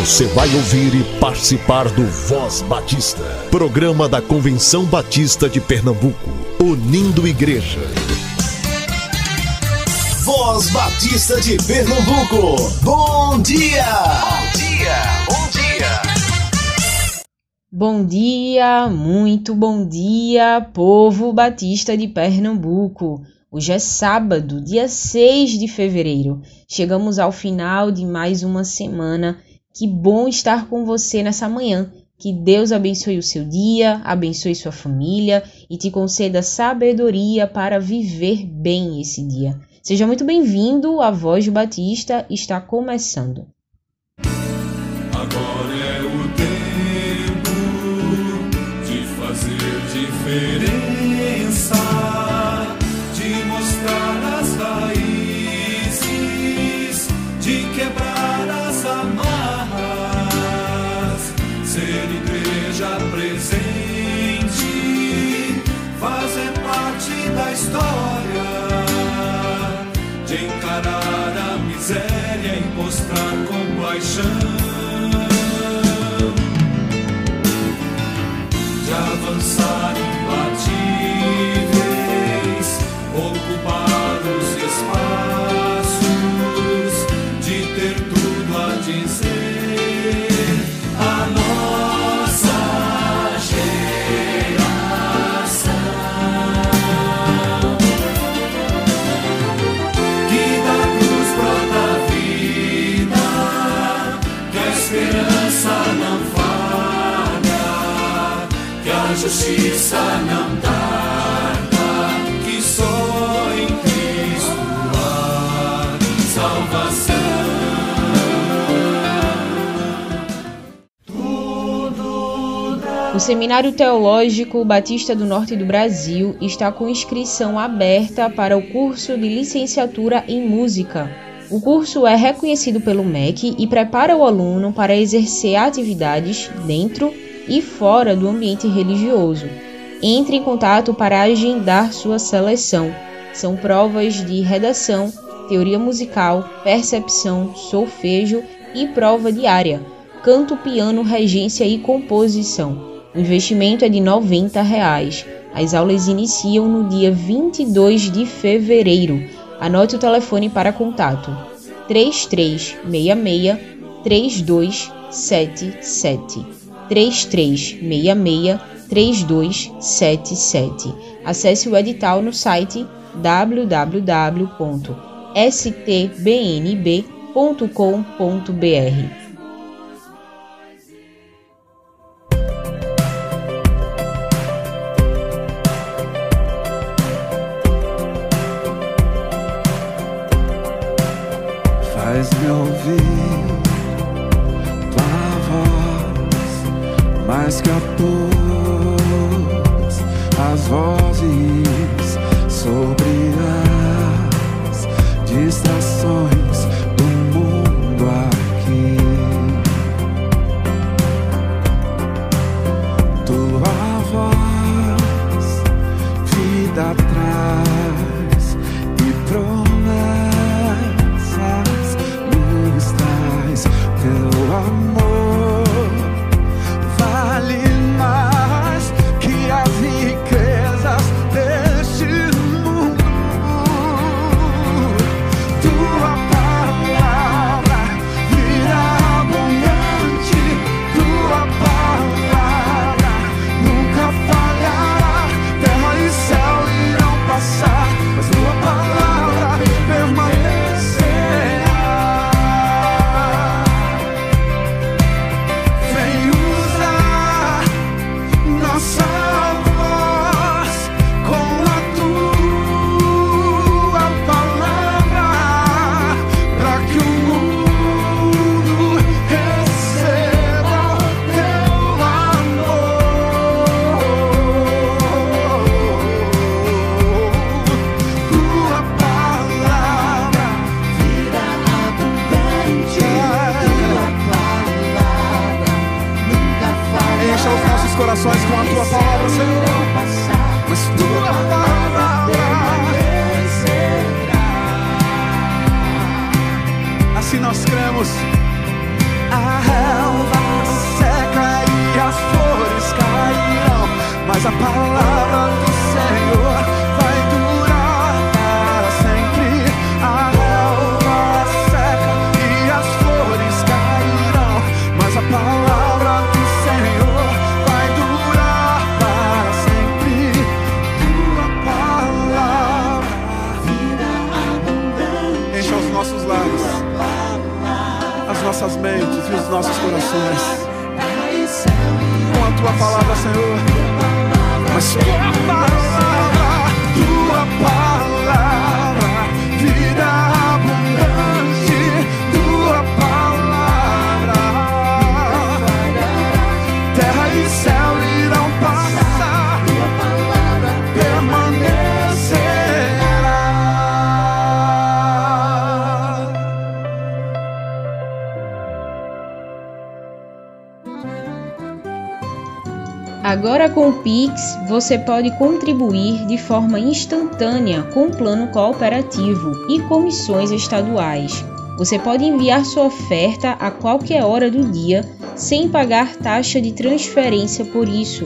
Você vai ouvir e participar do Voz Batista, programa da Convenção Batista de Pernambuco, unindo igreja. Voz Batista de Pernambuco, bom dia! Bom dia, bom dia! Bom dia, muito bom dia, povo batista de Pernambuco. Hoje é sábado, dia 6 de fevereiro. Chegamos ao final de mais uma semana que bom estar com você nessa manhã. Que Deus abençoe o seu dia, abençoe sua família e te conceda sabedoria para viver bem esse dia. Seja muito bem-vindo, a Voz Batista está começando. Miséria e mostrar compaixão. de avançar justiça não tarda, que só em Cristo há salvação. O Seminário Teológico Batista do Norte do Brasil está com inscrição aberta para o curso de licenciatura em música. O curso é reconhecido pelo MEC e prepara o aluno para exercer atividades dentro e fora do ambiente religioso. Entre em contato para agendar sua seleção. São provas de redação, teoria musical, percepção, solfejo e prova diária, canto, piano, regência e composição. O investimento é de 90 reais. As aulas iniciam no dia 22 de fevereiro. Anote o telefone para contato: 3366 3277. 3366 3277. Acesse o edital no site www.stbnb.com.br. nossas mentes e os nossos corações. Com a tua palavra, Senhor. Mas tua palavra, tua palavra, Agora com o Pix, você pode contribuir de forma instantânea com o plano cooperativo e comissões estaduais. Você pode enviar sua oferta a qualquer hora do dia sem pagar taxa de transferência por isso.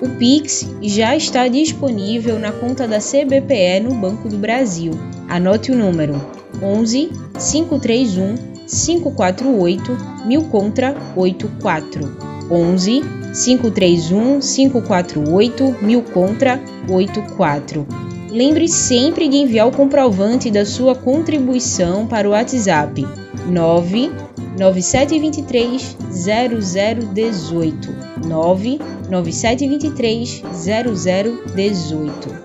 O Pix já está disponível na conta da CBPE no Banco do Brasil. Anote o número: 11 531 548 1000 contra 84. 11 531 548 1000 contra 84. Lembre sempre de enviar o comprovante da sua contribuição para o WhatsApp 99723 0018 99723 0018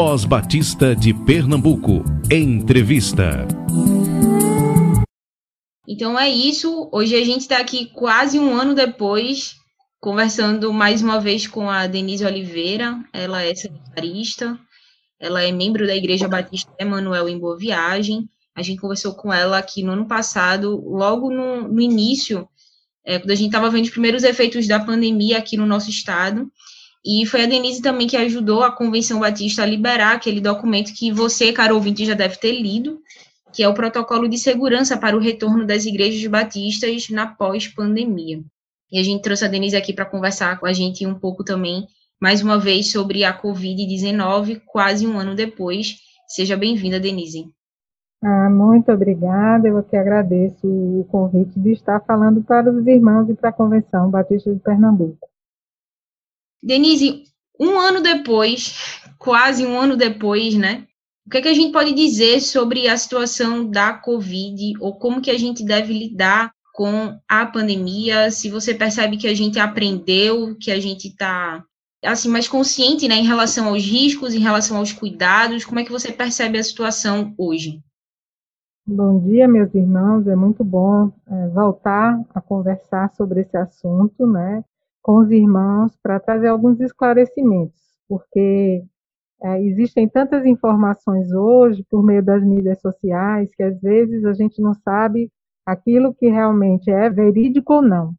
Voz Batista de Pernambuco. Entrevista. Então é isso. Hoje a gente está aqui quase um ano depois, conversando mais uma vez com a Denise Oliveira. Ela é sanitarista, ela é membro da Igreja Batista Emanuel em Boa Viagem. A gente conversou com ela aqui no ano passado, logo no, no início, é, quando a gente estava vendo os primeiros efeitos da pandemia aqui no nosso estado. E foi a Denise também que ajudou a Convenção Batista a liberar aquele documento que você, caro ouvinte, já deve ter lido, que é o protocolo de segurança para o retorno das igrejas batistas na pós-pandemia. E a gente trouxe a Denise aqui para conversar com a gente um pouco também, mais uma vez, sobre a Covid-19, quase um ano depois. Seja bem-vinda, Denise. Ah, muito obrigada. Eu que agradeço o convite de estar falando para os irmãos e para a Convenção Batista de Pernambuco. Denise, um ano depois, quase um ano depois, né? O que, é que a gente pode dizer sobre a situação da Covid ou como que a gente deve lidar com a pandemia? Se você percebe que a gente aprendeu, que a gente está assim mais consciente, né, em relação aos riscos, em relação aos cuidados, como é que você percebe a situação hoje? Bom dia, meus irmãos. É muito bom é, voltar a conversar sobre esse assunto, né? Com os irmãos para trazer alguns esclarecimentos, porque é, existem tantas informações hoje por meio das mídias sociais que às vezes a gente não sabe aquilo que realmente é verídico ou não.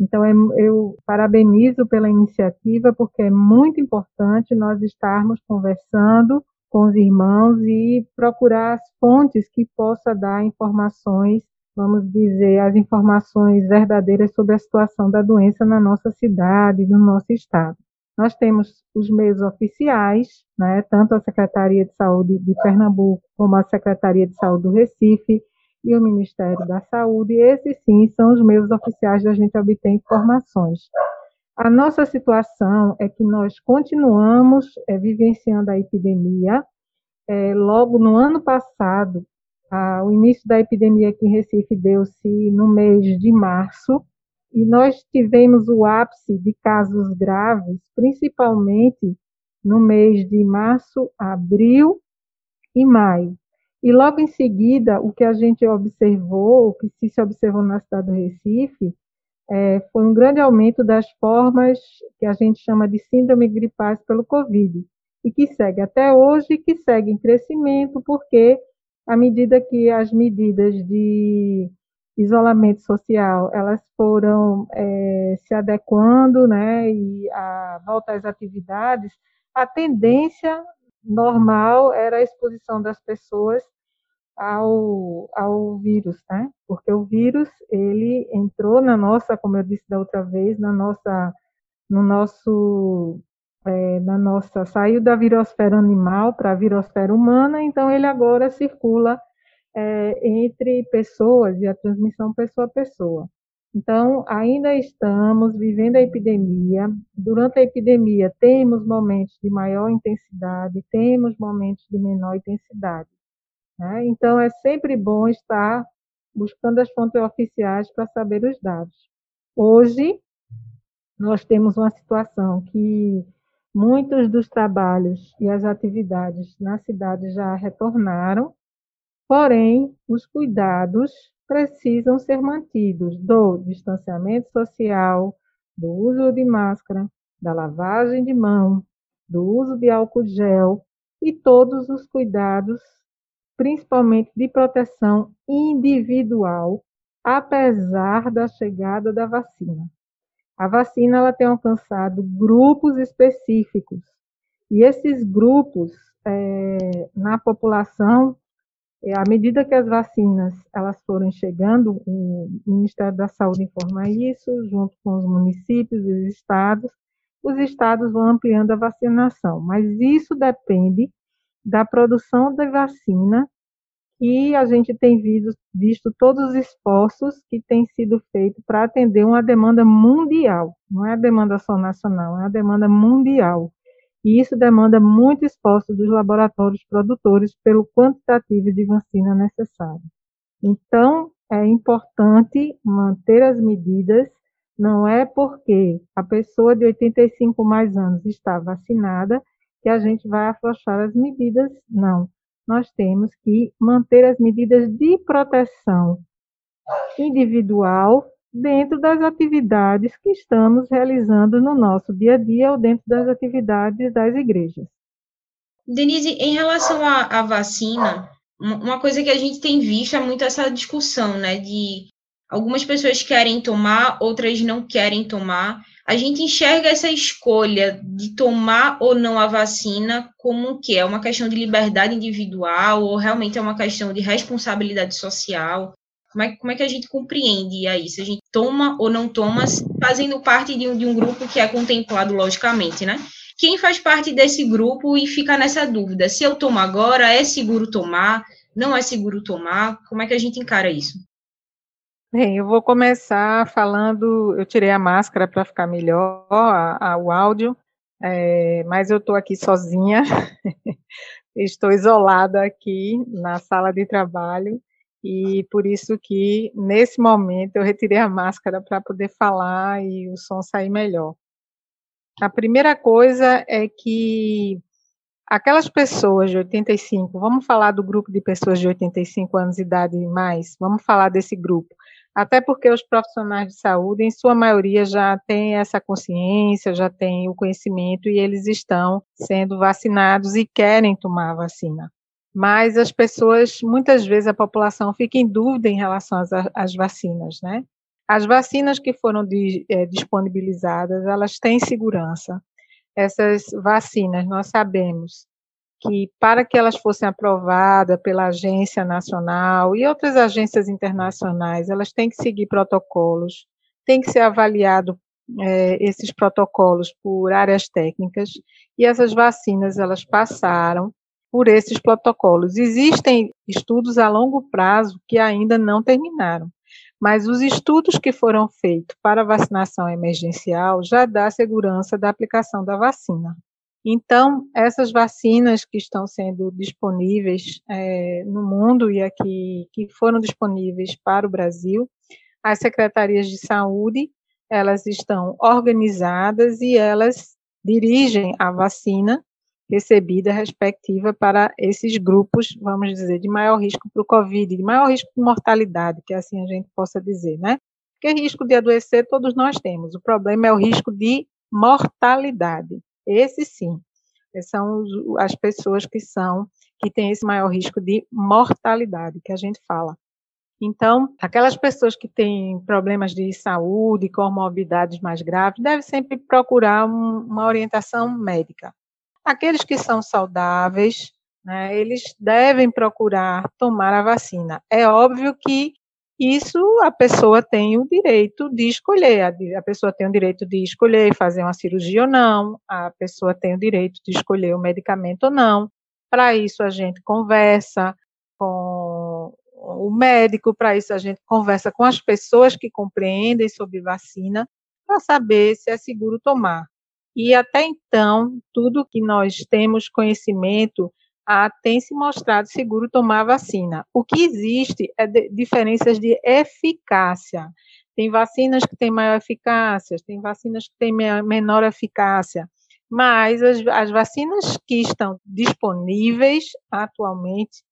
Então, é, eu parabenizo pela iniciativa, porque é muito importante nós estarmos conversando com os irmãos e procurar as fontes que possa dar informações vamos dizer, as informações verdadeiras sobre a situação da doença na nossa cidade, no nosso estado. Nós temos os meios oficiais, né, tanto a Secretaria de Saúde de Pernambuco como a Secretaria de Saúde do Recife e o Ministério da Saúde. Esses sim são os meios oficiais da gente obter informações. A nossa situação é que nós continuamos é, vivenciando a epidemia. É, logo no ano passado, ah, o início da epidemia aqui em Recife deu-se no mês de março, e nós tivemos o ápice de casos graves, principalmente no mês de março, abril e maio. E logo em seguida, o que a gente observou, o que se observou na cidade do Recife, é, foi um grande aumento das formas que a gente chama de síndrome gripais pelo Covid, e que segue até hoje, que segue em crescimento, porque à medida que as medidas de isolamento social, elas foram é, se adequando, né, e a volta às atividades, a tendência normal era a exposição das pessoas ao, ao vírus, né? Porque o vírus, ele entrou na nossa, como eu disse da outra vez, na nossa, no nosso, é, na nossa, saiu da virosfera animal para a virosfera humana, então ele agora circula é, entre pessoas e a transmissão pessoa a pessoa. Então, ainda estamos vivendo a epidemia. Durante a epidemia, temos momentos de maior intensidade, temos momentos de menor intensidade. Né? Então, é sempre bom estar buscando as fontes oficiais para saber os dados. Hoje, nós temos uma situação que muitos dos trabalhos e as atividades na cidade já retornaram, porém, os cuidados precisam ser mantidos do distanciamento social, do uso de máscara, da lavagem de mão, do uso de álcool gel e todos os cuidados, principalmente de proteção individual, apesar da chegada da vacina. A vacina ela tem alcançado grupos específicos. E esses grupos é, na população é, à medida que as vacinas elas forem chegando, o Ministério da Saúde informa isso, junto com os municípios e os estados, os estados vão ampliando a vacinação, mas isso depende da produção da vacina e a gente tem visto, visto todos os esforços que têm sido feitos para atender uma demanda mundial, não é a demanda só nacional, é a demanda mundial e isso demanda muito esforço dos laboratórios produtores pelo quantitativo de vacina necessário. Então, é importante manter as medidas, não é porque a pessoa de 85 mais anos está vacinada que a gente vai afrouxar as medidas, não. Nós temos que manter as medidas de proteção individual dentro das atividades que estamos realizando no nosso dia a dia ou dentro das atividades das igrejas. Denise, em relação à, à vacina, uma coisa que a gente tem visto é muito essa discussão, né, de algumas pessoas querem tomar, outras não querem tomar. A gente enxerga essa escolha de tomar ou não a vacina como que é uma questão de liberdade individual ou realmente é uma questão de responsabilidade social? Como é, como é que a gente compreende aí? Se a gente toma ou não toma, fazendo parte de um, de um grupo que é contemplado logicamente, né? Quem faz parte desse grupo e fica nessa dúvida, se eu tomo agora, é seguro tomar, não é seguro tomar? Como é que a gente encara isso? Bem, eu vou começar falando, eu tirei a máscara para ficar melhor a, a, o áudio, é, mas eu estou aqui sozinha, estou isolada aqui na sala de trabalho, e por isso que nesse momento eu retirei a máscara para poder falar e o som sair melhor. A primeira coisa é que aquelas pessoas de 85, vamos falar do grupo de pessoas de 85 anos de idade e mais, vamos falar desse grupo. Até porque os profissionais de saúde, em sua maioria, já têm essa consciência, já têm o conhecimento e eles estão sendo vacinados e querem tomar a vacina mas as pessoas, muitas vezes a população fica em dúvida em relação às, às vacinas, né? As vacinas que foram de, é, disponibilizadas, elas têm segurança. Essas vacinas, nós sabemos que para que elas fossem aprovadas pela agência nacional e outras agências internacionais, elas têm que seguir protocolos, tem que ser avaliado é, esses protocolos por áreas técnicas e essas vacinas elas passaram por esses protocolos. Existem estudos a longo prazo que ainda não terminaram, mas os estudos que foram feitos para vacinação emergencial já dá segurança da aplicação da vacina. Então, essas vacinas que estão sendo disponíveis é, no mundo e aqui que foram disponíveis para o Brasil, as secretarias de saúde elas estão organizadas e elas dirigem a vacina recebida respectiva para esses grupos, vamos dizer, de maior risco para o Covid, de maior risco de mortalidade, que assim a gente possa dizer, né? Porque risco de adoecer todos nós temos, o problema é o risco de mortalidade. Esse sim, são as pessoas que são, que têm esse maior risco de mortalidade, que a gente fala. Então, aquelas pessoas que têm problemas de saúde, comorbidades mais graves, devem sempre procurar um, uma orientação médica. Aqueles que são saudáveis, né, eles devem procurar tomar a vacina. É óbvio que isso a pessoa tem o direito de escolher, a, a pessoa tem o direito de escolher fazer uma cirurgia ou não, a pessoa tem o direito de escolher o medicamento ou não. Para isso a gente conversa com o médico, para isso a gente conversa com as pessoas que compreendem sobre vacina, para saber se é seguro tomar. E até então, tudo que nós temos conhecimento ah, tem se mostrado seguro tomar a vacina. O que existe é de, diferenças de eficácia. Tem vacinas que têm maior eficácia, tem vacinas que têm menor eficácia, mas as, as vacinas que estão disponíveis atualmente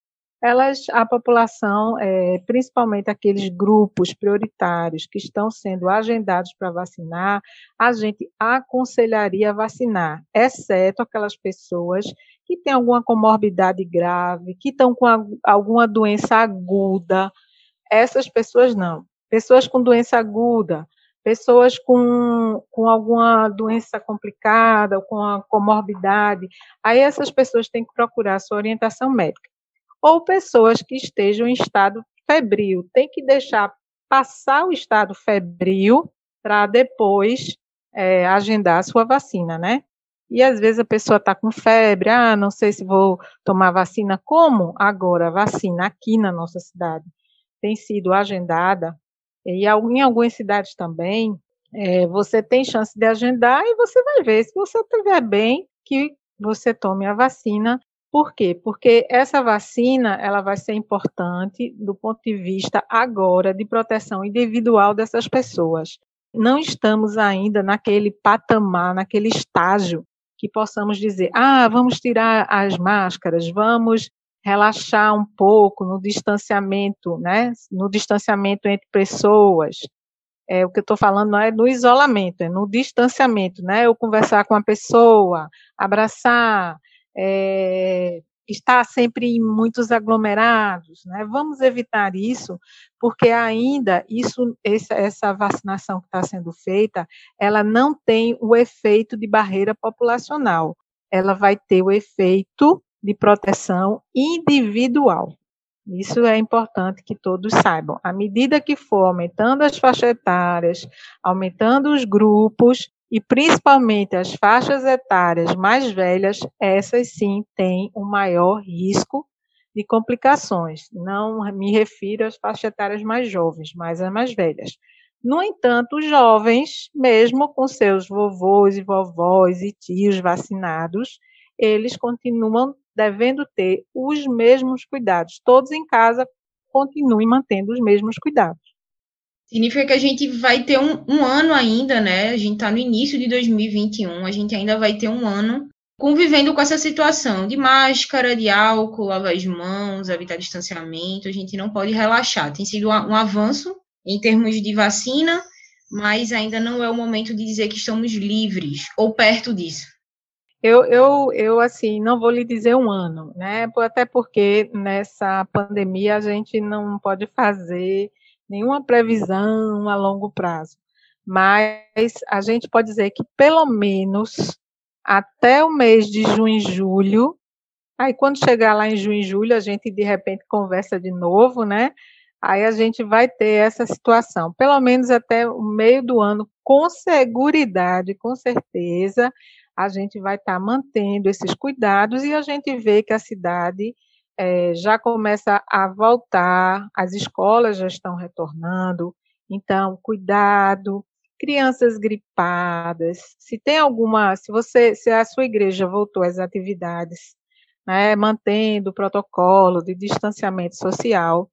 elas, a população, é, principalmente aqueles grupos prioritários que estão sendo agendados para vacinar, a gente aconselharia vacinar, exceto aquelas pessoas que têm alguma comorbidade grave, que estão com a, alguma doença aguda. Essas pessoas não. Pessoas com doença aguda, pessoas com, com alguma doença complicada, com uma comorbidade, aí essas pessoas têm que procurar sua orientação médica ou pessoas que estejam em estado febril. Tem que deixar passar o estado febril para depois é, agendar a sua vacina, né? E às vezes a pessoa está com febre, ah, não sei se vou tomar vacina. Como agora a vacina aqui na nossa cidade tem sido agendada, e em algumas cidades também, é, você tem chance de agendar e você vai ver se você estiver bem que você tome a vacina por quê? Porque essa vacina ela vai ser importante do ponto de vista agora de proteção individual dessas pessoas. Não estamos ainda naquele patamar, naquele estágio que possamos dizer: ah, vamos tirar as máscaras, vamos relaxar um pouco no distanciamento, né? No distanciamento entre pessoas. É, o que eu estou falando não é no isolamento, é no distanciamento, né? Eu conversar com a pessoa, abraçar, é, está sempre em muitos aglomerados, né? Vamos evitar isso, porque ainda isso, essa, essa vacinação que está sendo feita, ela não tem o efeito de barreira populacional, ela vai ter o efeito de proteção individual. Isso é importante que todos saibam. À medida que for aumentando as faixas etárias, aumentando os grupos, e principalmente as faixas etárias mais velhas, essas sim têm um maior risco de complicações. Não me refiro às faixas etárias mais jovens, mas às mais velhas. No entanto, os jovens, mesmo com seus vovôs e vovós e tios vacinados, eles continuam devendo ter os mesmos cuidados. Todos em casa continuem mantendo os mesmos cuidados. Significa que a gente vai ter um, um ano ainda, né? A gente está no início de 2021, a gente ainda vai ter um ano convivendo com essa situação de máscara, de álcool, lavar as mãos, evitar distanciamento. A gente não pode relaxar. Tem sido um avanço em termos de vacina, mas ainda não é o momento de dizer que estamos livres ou perto disso. Eu, eu, eu, assim, não vou lhe dizer um ano, né? Até porque nessa pandemia a gente não pode fazer nenhuma previsão a longo prazo. Mas a gente pode dizer que pelo menos até o mês de junho e julho, aí quando chegar lá em junho e julho, a gente de repente conversa de novo, né? Aí a gente vai ter essa situação, pelo menos até o meio do ano, com segurança, com certeza, a gente vai estar tá mantendo esses cuidados e a gente vê que a cidade é, já começa a voltar, as escolas já estão retornando, então, cuidado, crianças gripadas, se tem alguma, se você, se a sua igreja voltou às atividades, né, mantendo o protocolo de distanciamento social,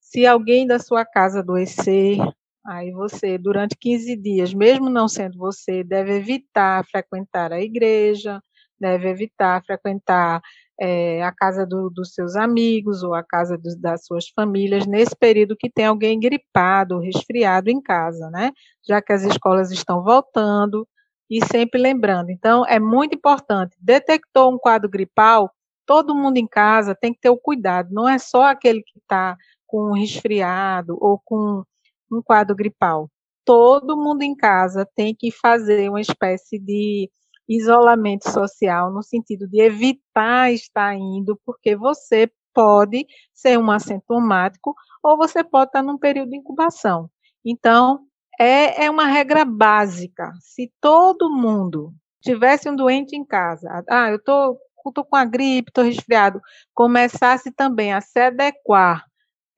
se alguém da sua casa adoecer, aí você, durante 15 dias, mesmo não sendo você, deve evitar frequentar a igreja, deve evitar frequentar é, a casa do, dos seus amigos ou a casa das suas famílias nesse período que tem alguém gripado, resfriado em casa, né? Já que as escolas estão voltando e sempre lembrando. Então, é muito importante. Detectou um quadro gripal, todo mundo em casa tem que ter o cuidado. Não é só aquele que está com resfriado ou com um quadro gripal. Todo mundo em casa tem que fazer uma espécie de isolamento social, no sentido de evitar estar indo, porque você pode ser um assintomático ou você pode estar num período de incubação. Então, é, é uma regra básica. Se todo mundo tivesse um doente em casa, ah, eu estou tô, tô com a gripe, estou resfriado, começasse também a se adequar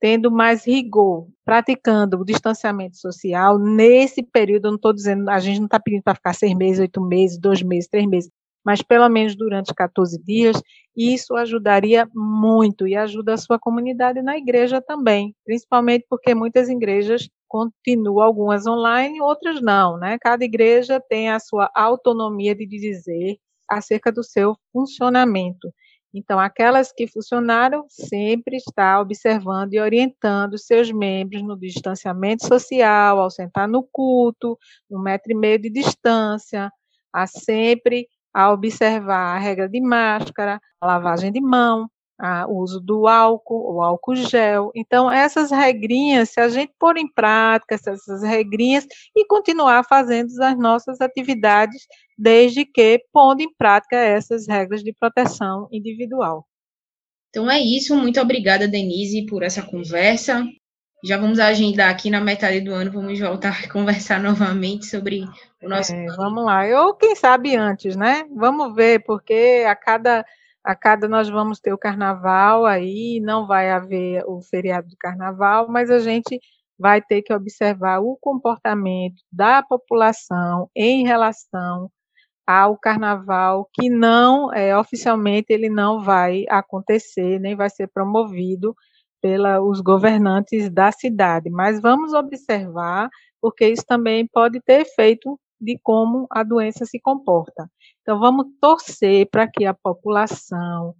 tendo mais rigor, praticando o distanciamento social nesse período, eu não estou dizendo, a gente não está pedindo para ficar seis meses, oito meses, dois meses, três meses, mas pelo menos durante 14 dias, isso ajudaria muito e ajuda a sua comunidade na igreja também, principalmente porque muitas igrejas continuam, algumas online, outras não, né? Cada igreja tem a sua autonomia de dizer acerca do seu funcionamento. Então, aquelas que funcionaram sempre está observando e orientando seus membros no distanciamento social, ao sentar no culto, um metro e meio de distância, a sempre a observar a regra de máscara, a lavagem de mão, o uso do álcool, o álcool gel. Então, essas regrinhas, se a gente pôr em prática essas regrinhas e continuar fazendo as nossas atividades, desde que pondo em prática essas regras de proteção individual. Então é isso, muito obrigada, Denise, por essa conversa. Já vamos agendar aqui na metade do ano, vamos voltar a conversar novamente sobre o nosso. É, vamos lá, ou quem sabe antes, né? Vamos ver, porque a cada a cada nós vamos ter o carnaval aí, não vai haver o feriado do carnaval, mas a gente vai ter que observar o comportamento da população em relação ao carnaval, que não, é, oficialmente, ele não vai acontecer, nem vai ser promovido pelos governantes da cidade. Mas vamos observar, porque isso também pode ter efeito de como a doença se comporta. Então, vamos torcer para que a população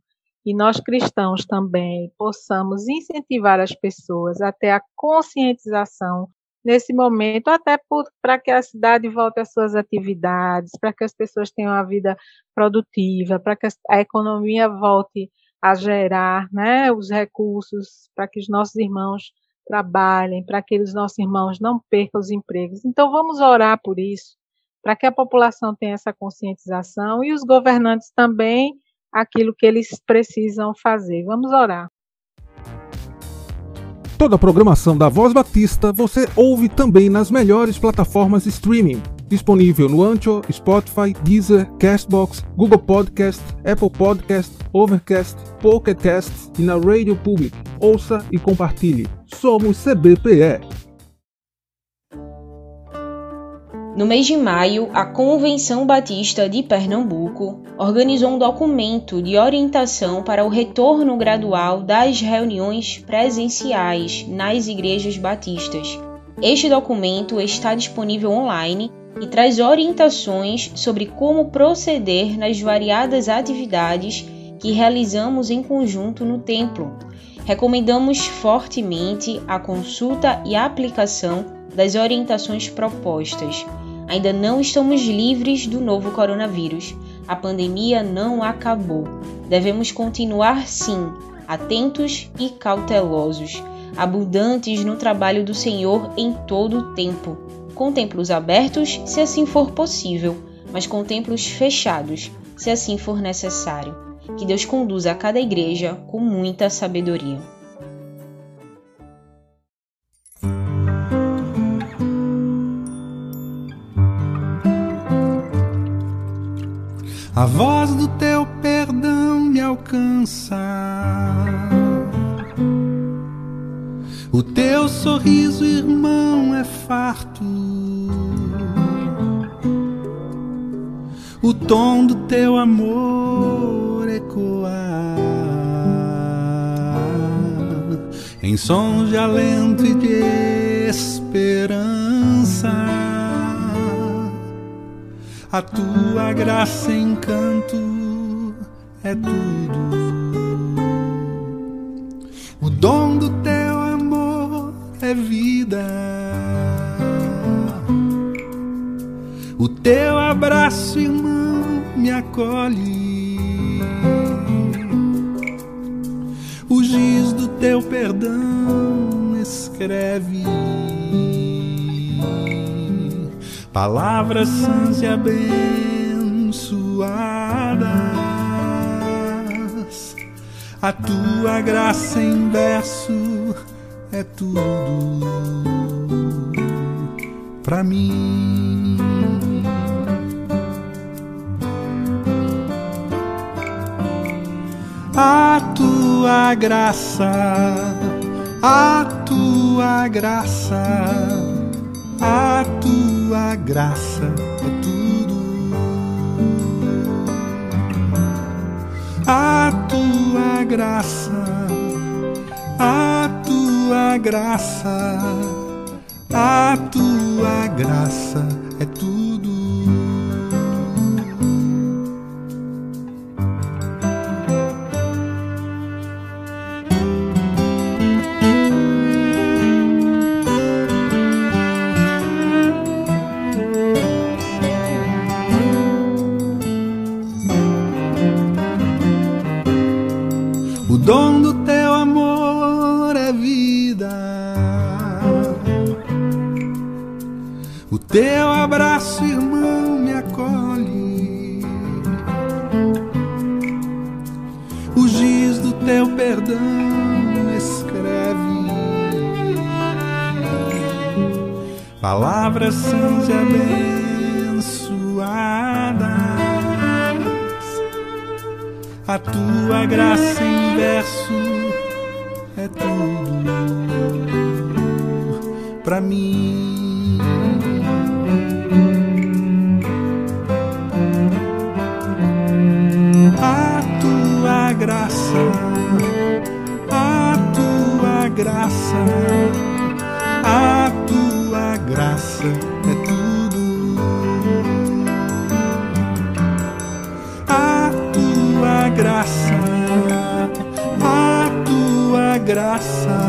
e nós cristãos também possamos incentivar as pessoas até a conscientização nesse momento, até para que a cidade volte às suas atividades, para que as pessoas tenham uma vida produtiva, para que a economia volte a gerar né, os recursos, para que os nossos irmãos trabalhem, para que os nossos irmãos não percam os empregos. Então, vamos orar por isso, para que a população tenha essa conscientização e os governantes também aquilo que eles precisam fazer. Vamos orar. Toda a programação da Voz Batista você ouve também nas melhores plataformas streaming. Disponível no Ancho, Spotify, Deezer, Castbox, Google Podcast, Apple Podcast, Overcast, Pocket Cast e na Rádio Public. Ouça e compartilhe. Somos CBPE. No mês de maio, a Convenção Batista de Pernambuco organizou um documento de orientação para o retorno gradual das reuniões presenciais nas igrejas batistas. Este documento está disponível online e traz orientações sobre como proceder nas variadas atividades que realizamos em conjunto no templo. Recomendamos fortemente a consulta e a aplicação das orientações propostas Ainda não estamos livres do novo coronavírus. A pandemia não acabou. Devemos continuar, sim, atentos e cautelosos, abundantes no trabalho do Senhor em todo o tempo, com templos abertos, se assim for possível, mas com templos fechados, se assim for necessário. Que Deus conduza a cada igreja com muita sabedoria. A voz do teu perdão me alcança. O teu sorriso, irmão, é farto. O tom do teu amor ecoa em sons de alento e de esperança a tua graça e encanto é tudo. O dom do teu amor é vida. O teu abraço, irmão, me acolhe. O giz do teu perdão escreve palavras sãs e abençoadas. A tua graça em verso é tudo pra mim. A tua graça, a tua graça, a tua graça é tudo. A tua graça, a tua graça, a tua graça teu abraço, irmão, me acolhe. O giz do teu perdão escreve palavras sãs e abençoadas. A tua graça em verso é tudo pra mim. Graça, a tua graça, a tua graça é tudo. A tua graça, a tua graça,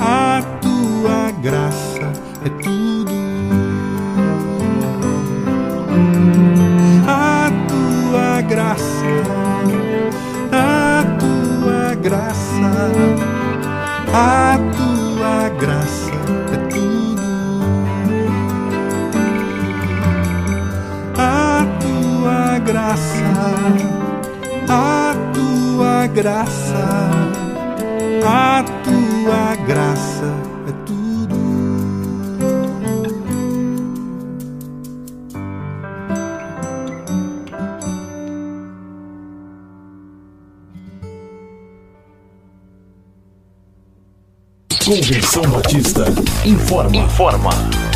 a tua graça é tudo. Graça, a tua graça é tudo. Convenção Batista informa. Informa.